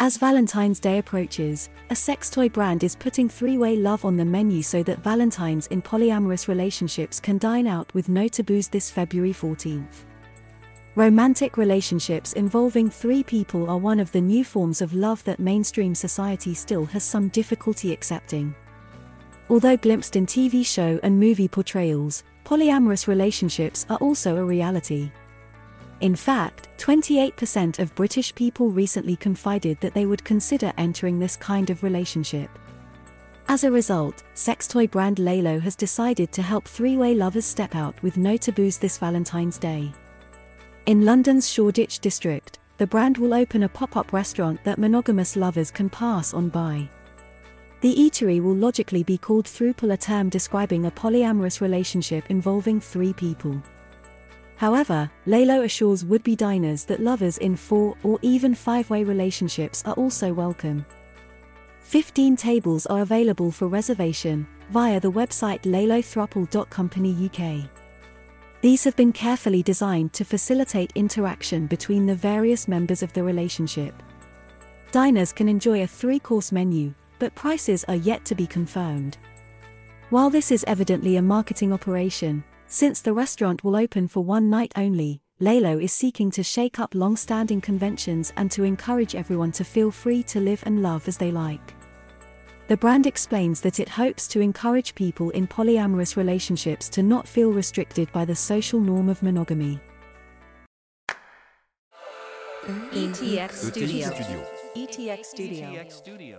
As Valentine's Day approaches, a sex toy brand is putting three way love on the menu so that Valentines in polyamorous relationships can dine out with no taboos this February 14th. Romantic relationships involving three people are one of the new forms of love that mainstream society still has some difficulty accepting. Although glimpsed in TV show and movie portrayals, polyamorous relationships are also a reality. In fact, 28% of British people recently confided that they would consider entering this kind of relationship. As a result, sex toy brand Lelo has decided to help three way lovers step out with no taboos this Valentine's Day. In London's Shoreditch district, the brand will open a pop up restaurant that monogamous lovers can pass on by. The eatery will logically be called Throuple, a term describing a polyamorous relationship involving three people. However, Lelo assures would be diners that lovers in four or even five way relationships are also welcome. 15 tables are available for reservation via the website lelothrouple.company UK. These have been carefully designed to facilitate interaction between the various members of the relationship. Diners can enjoy a three course menu, but prices are yet to be confirmed. While this is evidently a marketing operation, since the restaurant will open for one night only, Lelo is seeking to shake up long standing conventions and to encourage everyone to feel free to live and love as they like. The brand explains that it hopes to encourage people in polyamorous relationships to not feel restricted by the social norm of monogamy. ETX Studio. ETX Studio.